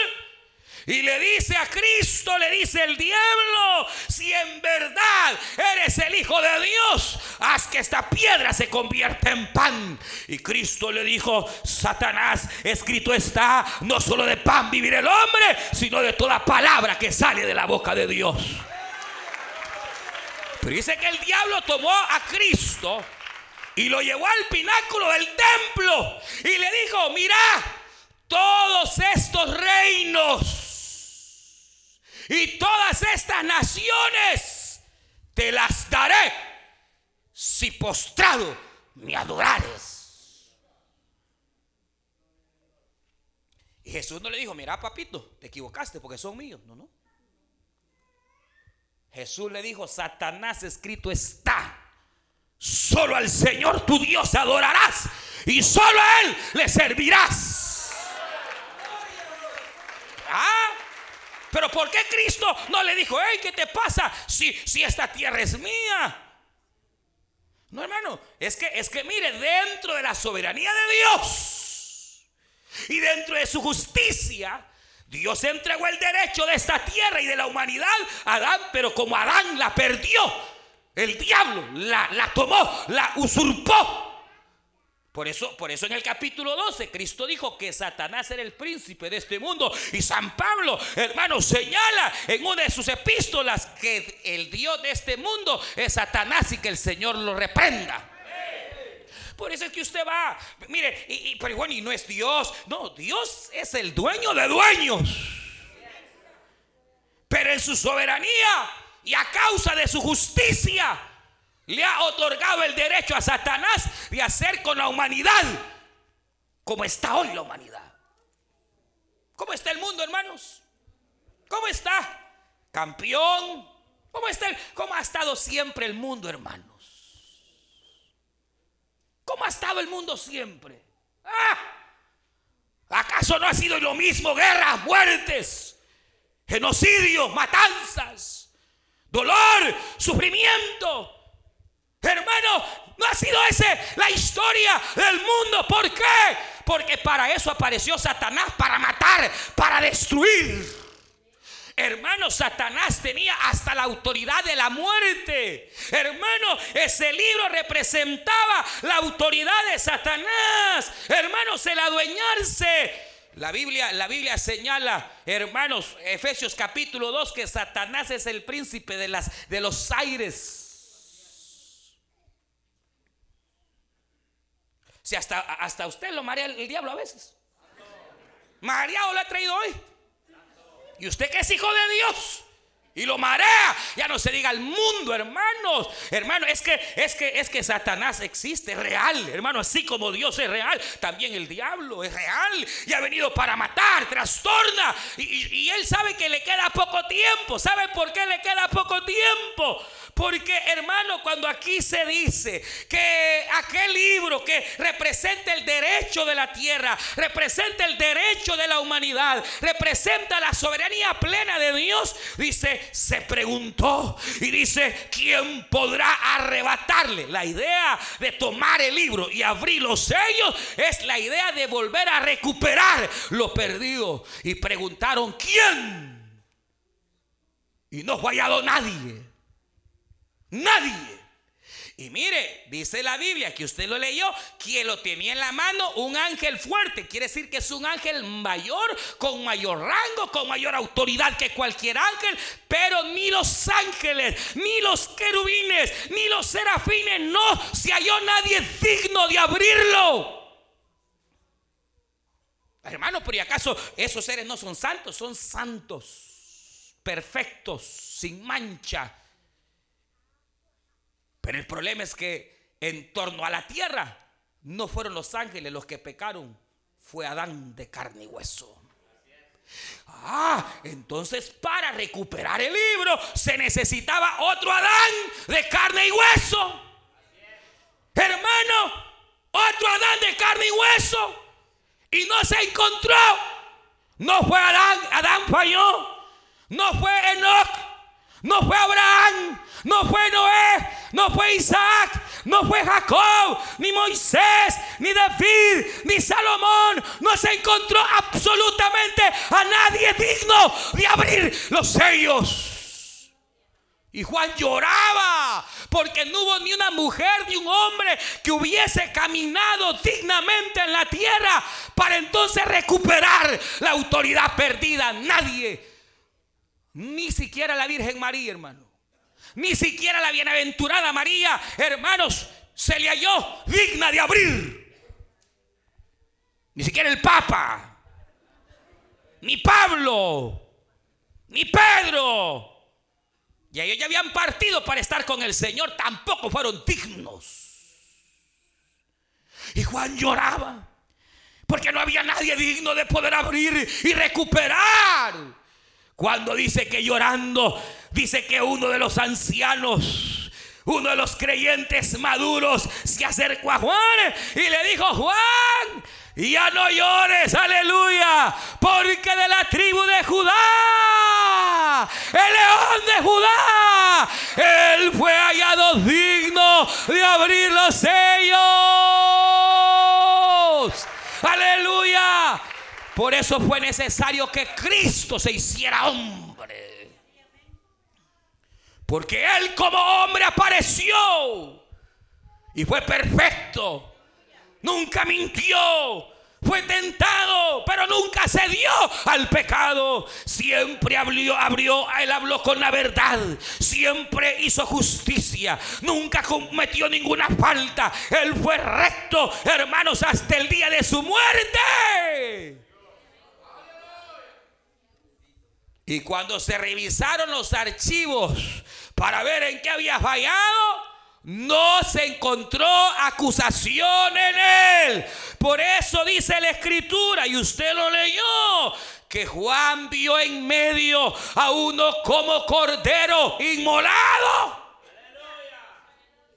y le dice a Cristo, le dice el diablo, si en verdad eres el Hijo de Dios, haz que esta piedra se convierta en pan. Y Cristo le dijo, Satanás, escrito está, no solo de pan vivir el hombre, sino de toda palabra que sale de la boca de Dios. Pero dice que el diablo tomó a Cristo y lo llevó al pináculo del templo y le dijo, mira, todos estos reinos y todas estas naciones te las daré si postrado me adorares. Y Jesús no le dijo, mira papito, te equivocaste porque son míos. No, no. Jesús le dijo, Satanás escrito está. Solo al Señor tu Dios adorarás y solo a Él le servirás. Ah, pero ¿por qué Cristo no le dijo, hey, ¿qué te pasa si, si esta tierra es mía? No, hermano, es que, es que mire, dentro de la soberanía de Dios y dentro de su justicia, Dios entregó el derecho de esta tierra y de la humanidad a Adán, pero como Adán la perdió, el diablo la, la tomó, la usurpó. Por eso, por eso en el capítulo 12 Cristo dijo que Satanás era el príncipe de este mundo. Y San Pablo, hermano, señala en una de sus epístolas que el Dios de este mundo es Satanás y que el Señor lo reprenda. Por eso es que usted va, mire, y, pero bueno, y no es Dios. No, Dios es el dueño de dueños. Pero en su soberanía y a causa de su justicia le ha otorgado el derecho a Satanás de hacer con la humanidad como está hoy la humanidad. ¿Cómo está el mundo, hermanos? ¿Cómo está? Campeón. ¿Cómo está cómo ha estado siempre el mundo, hermanos? ¿Cómo ha estado el mundo siempre? ¿Ah? ¿Acaso no ha sido lo mismo guerras, muertes, genocidios, matanzas? Dolor, sufrimiento. Hermano, no ha sido esa la historia del mundo. ¿Por qué? Porque para eso apareció Satanás, para matar, para destruir. Hermano, Satanás tenía hasta la autoridad de la muerte. Hermano, ese libro representaba la autoridad de Satanás. Hermanos, el adueñarse la Biblia, la Biblia señala, hermanos, Efesios capítulo 2, que Satanás es el príncipe de, las, de los aires. Si hasta, hasta usted lo marea el, diablo a veces. Mareado lo ha traído hoy. Y usted que es hijo de Dios y lo marea. Ya no se diga al mundo, hermanos. Hermano, es que es que es que Satanás existe, es real, hermano, así como Dios es real, también el diablo es real y ha venido para matar, trastorna y, y él sabe que le queda poco tiempo. ¿Sabe por qué le queda poco tiempo? Porque hermano, cuando aquí se dice que aquel libro que representa el derecho de la tierra, representa el derecho de la humanidad, representa la soberanía plena de Dios, dice, se preguntó y dice, ¿quién podrá arrebatarle? La idea de tomar el libro y abrir los sellos es la idea de volver a recuperar lo perdido. Y preguntaron, ¿quién? Y no fue hallado nadie. Nadie. Y mire, dice la Biblia que usted lo leyó, quien lo tenía en la mano, un ángel fuerte. Quiere decir que es un ángel mayor, con mayor rango, con mayor autoridad que cualquier ángel. Pero ni los ángeles, ni los querubines, ni los serafines, no se halló nadie digno de abrirlo. Hermano, pero ¿y acaso esos seres no son santos? Son santos, perfectos, sin mancha. Pero el problema es que en torno a la tierra no fueron los ángeles los que pecaron, fue Adán de carne y hueso. Ah, entonces para recuperar el libro se necesitaba otro Adán de carne y hueso. Hermano, otro Adán de carne y hueso y no se encontró. No fue Adán, Adán falló. No fue Enoch, no fue Abraham, no fue Noé, no fue Isaac, no fue Jacob, ni Moisés, ni David, ni Salomón. No se encontró absolutamente a nadie digno de abrir los sellos. Y Juan lloraba porque no hubo ni una mujer ni un hombre que hubiese caminado dignamente en la tierra para entonces recuperar la autoridad perdida. Nadie, ni siquiera la Virgen María, hermano, ni siquiera la bienaventurada María, hermanos, se le halló digna de abrir. Ni siquiera el Papa, ni Pablo, ni Pedro y ellos ya habían partido para estar con el Señor, tampoco fueron dignos. Y Juan lloraba, porque no había nadie digno de poder abrir y recuperar. Cuando dice que llorando, dice que uno de los ancianos, uno de los creyentes maduros, se acercó a Juan y le dijo, Juan, ya no llores, aleluya, porque de la tribu de Judá, el león de Judá, él fue hallado digno de abrir los sellos. Aleluya. Por eso fue necesario que Cristo se hiciera hombre. Porque Él como hombre apareció y fue perfecto. Nunca mintió, fue tentado, pero nunca se dio al pecado. Siempre abrió, abrió, él habló con la verdad. Siempre hizo justicia. Nunca cometió ninguna falta. Él fue recto, hermanos, hasta el día de su muerte. Y cuando se revisaron los archivos para ver en qué había fallado, no se encontró acusación en él. Por eso dice la escritura, y usted lo leyó, que Juan vio en medio a uno como cordero inmolado.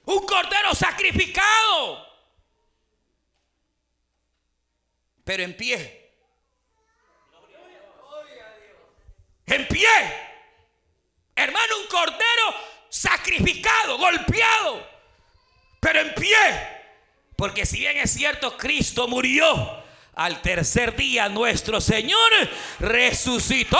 Un cordero sacrificado. Pero en pie. En pie. Hermano, un cordero sacrificado, golpeado, pero en pie. Porque si bien es cierto, Cristo murió al tercer día nuestro Señor resucitó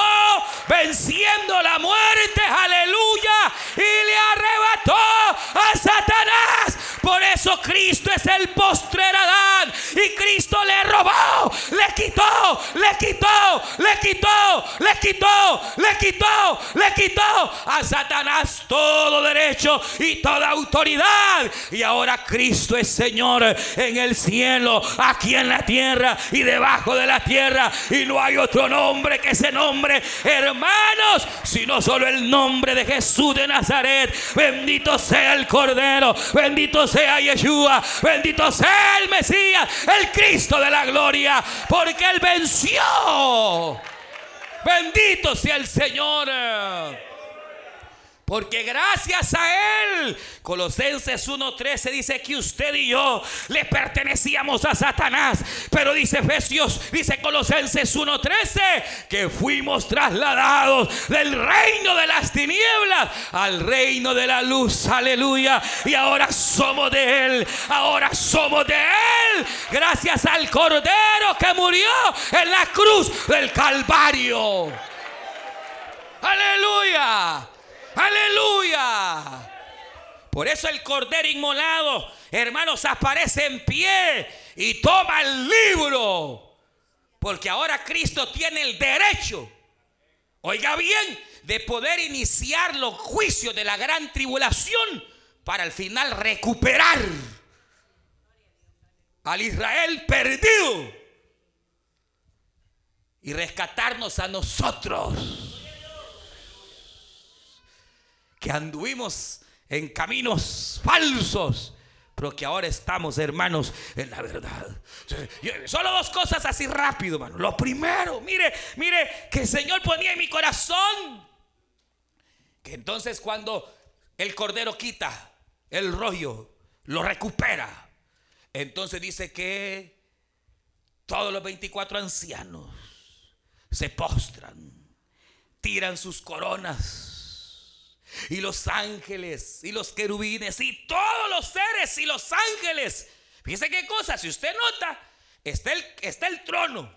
venciendo la muerte, aleluya, y le arrebató a Satanás. Por eso Cristo es el postrer Adán y Cristo le robó, le quitó, le quitó, le quitó, le quitó, le quitó, le quitó a Satanás todo derecho y toda autoridad. Y ahora Cristo es Señor en el cielo, aquí en la tierra y debajo de la tierra. Y no hay otro nombre que ese nombre, hermanos, sino solo el nombre de Jesús de Nazaret. Bendito sea el Cordero, bendito sea Yeshua, bendito sea el Mesías, el Cristo de la gloria, porque Él venció. Bendito sea el Señor. Porque gracias a Él, Colosenses 1.13 dice que usted y yo le pertenecíamos a Satanás. Pero dice Efesios, dice Colosenses 1.13, que fuimos trasladados del reino de las tinieblas al reino de la luz. Aleluya. Y ahora somos de Él. Ahora somos de Él. Gracias al Cordero que murió en la cruz del Calvario. Aleluya. Aleluya. Por eso el cordero inmolado, hermanos, aparece en pie y toma el libro. Porque ahora Cristo tiene el derecho, oiga bien, de poder iniciar los juicios de la gran tribulación para al final recuperar al Israel perdido y rescatarnos a nosotros que anduvimos en caminos falsos, pero que ahora estamos, hermanos, en la verdad. Solo dos cosas así rápido, hermano. Lo primero, mire, mire, que el Señor ponía en mi corazón que entonces cuando el cordero quita el rollo, lo recupera. Entonces dice que todos los 24 ancianos se postran, tiran sus coronas y los ángeles y los querubines y todos los seres y los ángeles. Fíjese qué cosa, si usted nota, está el, está el trono,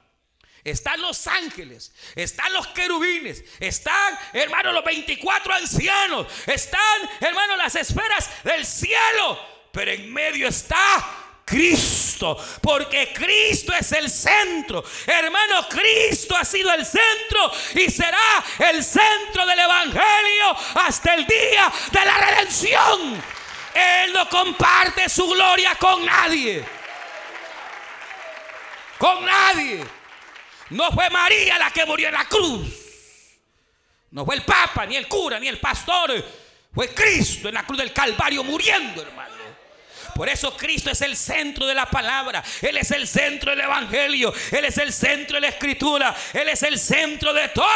están los ángeles, están los querubines, están, hermano, los 24 ancianos, están, hermano, las esferas del cielo, pero en medio está Cristo, porque Cristo es el centro. Hermano, Cristo ha sido el centro y será el centro del Evangelio hasta el día de la redención. Él no comparte su gloria con nadie. Con nadie. No fue María la que murió en la cruz. No fue el Papa, ni el cura, ni el pastor. Fue Cristo en la cruz del Calvario muriendo, hermano. Por eso Cristo es el centro de la palabra. Él es el centro del Evangelio. Él es el centro de la Escritura. Él es el centro de todo.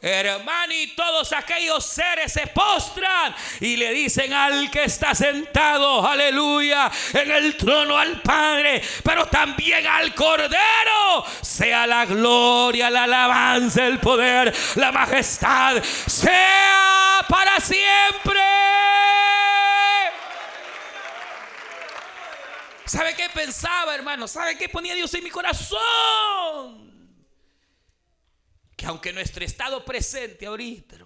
Hermano, y todos aquellos seres se postran y le dicen al que está sentado, aleluya, en el trono al Padre, pero también al Cordero, sea la gloria, la alabanza, el poder, la majestad, sea para siempre. ¿Sabe qué pensaba, hermano? ¿Sabe qué ponía Dios en mi corazón? Que aunque nuestro estado presente ahorita,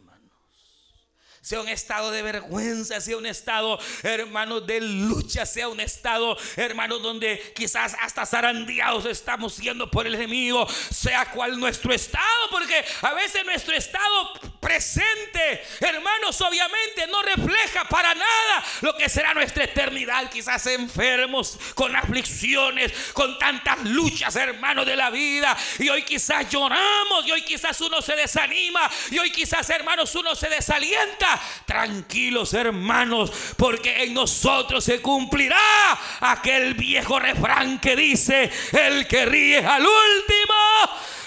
sea un estado de vergüenza, sea un estado, hermano, de lucha, sea un estado, hermano, donde quizás hasta zarandeados estamos siendo por el enemigo, sea cual nuestro estado, porque a veces nuestro estado presente, hermanos, obviamente no refleja para nada lo que será nuestra eternidad, quizás enfermos, con aflicciones, con tantas luchas, hermanos, de la vida, y hoy quizás lloramos, y hoy quizás uno se desanima, y hoy quizás, hermanos, uno se desalienta tranquilos hermanos, porque en nosotros se cumplirá aquel viejo refrán que dice, el que ríe al último,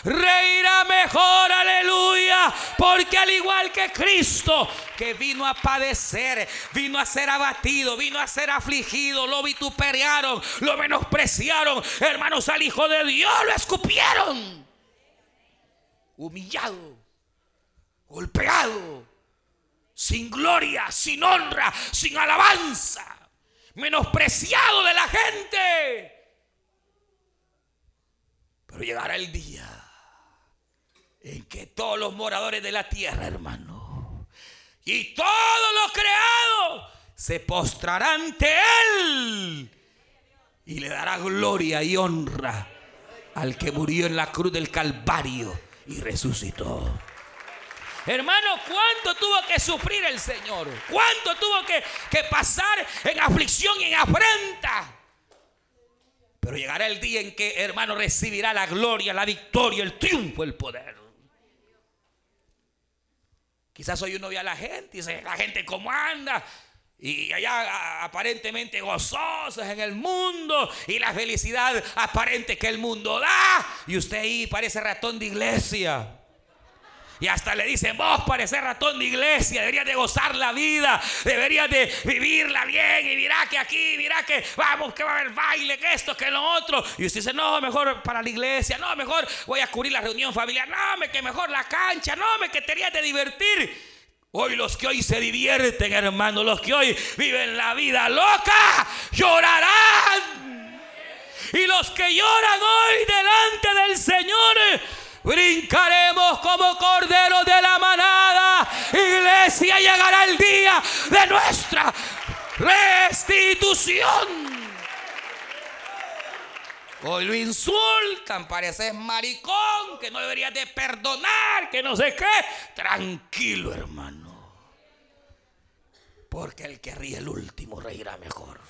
reirá mejor, aleluya, porque al igual que Cristo, que vino a padecer, vino a ser abatido, vino a ser afligido, lo vituperaron, lo menospreciaron, hermanos, al Hijo de Dios lo escupieron, humillado, golpeado sin gloria, sin honra, sin alabanza, menospreciado de la gente. Pero llegará el día en que todos los moradores de la tierra, hermano, y todos los creados se postrarán ante Él y le dará gloria y honra al que murió en la cruz del Calvario y resucitó. Hermano, ¿cuánto tuvo que sufrir el Señor? ¿Cuánto tuvo que, pasar en aflicción y en afrenta? Pero llegará el día en que, hermano, recibirá la gloria, la victoria, el triunfo, el poder. Quizás hoy uno ve a la gente y dice, la gente cómo anda. Y allá aparentemente gozosos en el mundo y la felicidad aparente que el mundo da. Y usted ahí parece ratón de iglesia. Y hasta le dicen, vos pareces ratón de iglesia, deberías de gozar la vida, deberías de vivirla bien. Y mira que aquí, mira que vamos, que va a haber baile, que esto, que lo otro. Y usted dice, no, mejor para la iglesia, no, mejor voy a cubrir la reunión familiar, no, me que mejor la cancha, no, me que te de divertir. Hoy los que hoy se divierten, hermano, los que hoy viven la vida loca, llorarán. Y los que lloran hoy delante del Señor, brincaremos como corderos de la manada. Iglesia, llegará el día de nuestra restitución. Hoy lo insultan, pareces maricón, que no deberías de perdonar, que no sé qué. Tranquilo, hermano. Porque el que ríe el último reirá mejor.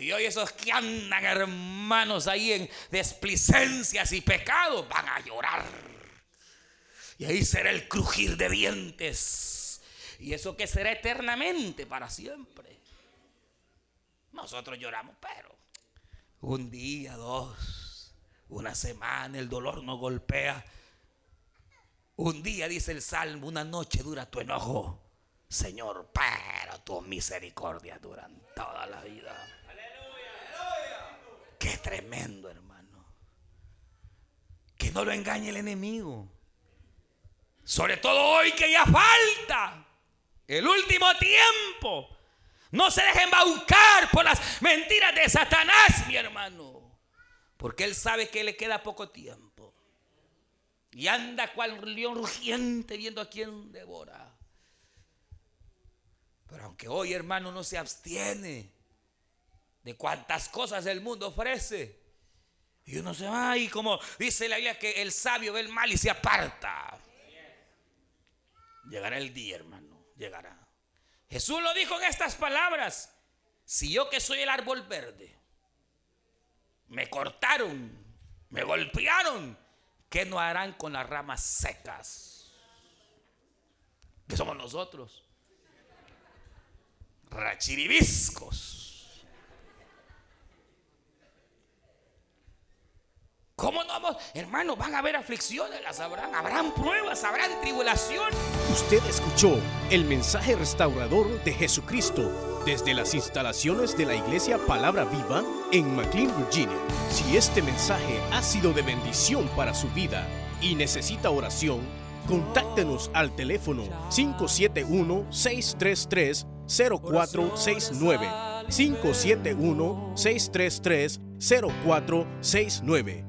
Y hoy esos que andan, hermanos, ahí en desplicencias y pecados, van a llorar. Y ahí será el crujir de dientes. Y eso que será eternamente, para siempre. Nosotros lloramos, pero un día, dos, una semana, el dolor nos golpea. Un día, dice el Salmo, una noche dura tu enojo, Señor, pero tu misericordia duran toda la vida. Qué tremendo, hermano. Que no lo engañe el enemigo. Sobre todo hoy que ya falta el último tiempo. No se dejen embaucar por las mentiras de Satanás, mi hermano. Porque él sabe que le queda poco tiempo. Y anda cual león rugiente viendo a quién devora. Pero aunque hoy, hermano, no se abstiene de cuántas cosas el mundo ofrece. Y uno se va y como dice la Biblia que el sabio ve el mal y se aparta. Llegará el día, hermano, llegará. Jesús lo dijo en estas palabras. Si yo que soy el árbol verde, me cortaron, me golpearon, ¿qué no harán con las ramas secas? Que somos nosotros. Rachiribiscos. ¿Cómo no vamos? Hermano, van a haber aflicciones, las habrán, habrán pruebas, habrán tribulación. Usted escuchó el mensaje restaurador de Jesucristo desde las instalaciones de la iglesia Palabra Viva en McLean, Virginia. Si este mensaje ha sido de bendición para su vida y necesita oración, contáctenos al teléfono 571-633-0469. 571-633-0469.